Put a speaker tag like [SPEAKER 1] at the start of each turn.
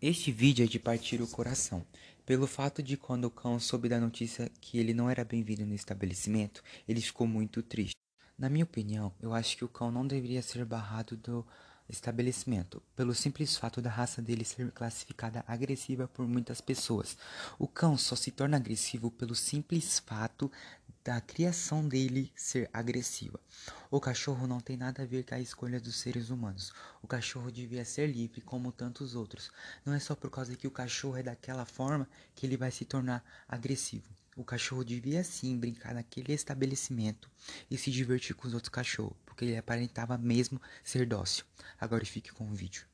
[SPEAKER 1] Este vídeo é de partir o coração, pelo fato de quando o cão soube da notícia que ele não era bem-vindo no estabelecimento, ele ficou muito triste. Na minha opinião, eu acho que o cão não deveria ser barrado do estabelecimento, pelo simples fato da raça dele ser classificada agressiva por muitas pessoas. O cão só se torna agressivo pelo simples fato da criação dele ser agressiva. O cachorro não tem nada a ver com a escolha dos seres humanos. O cachorro devia ser livre como tantos outros. Não é só por causa que o cachorro é daquela forma que ele vai se tornar agressivo. O cachorro devia sim brincar naquele estabelecimento e se divertir com os outros cachorros, porque ele aparentava mesmo ser dócil. Agora fique com o vídeo.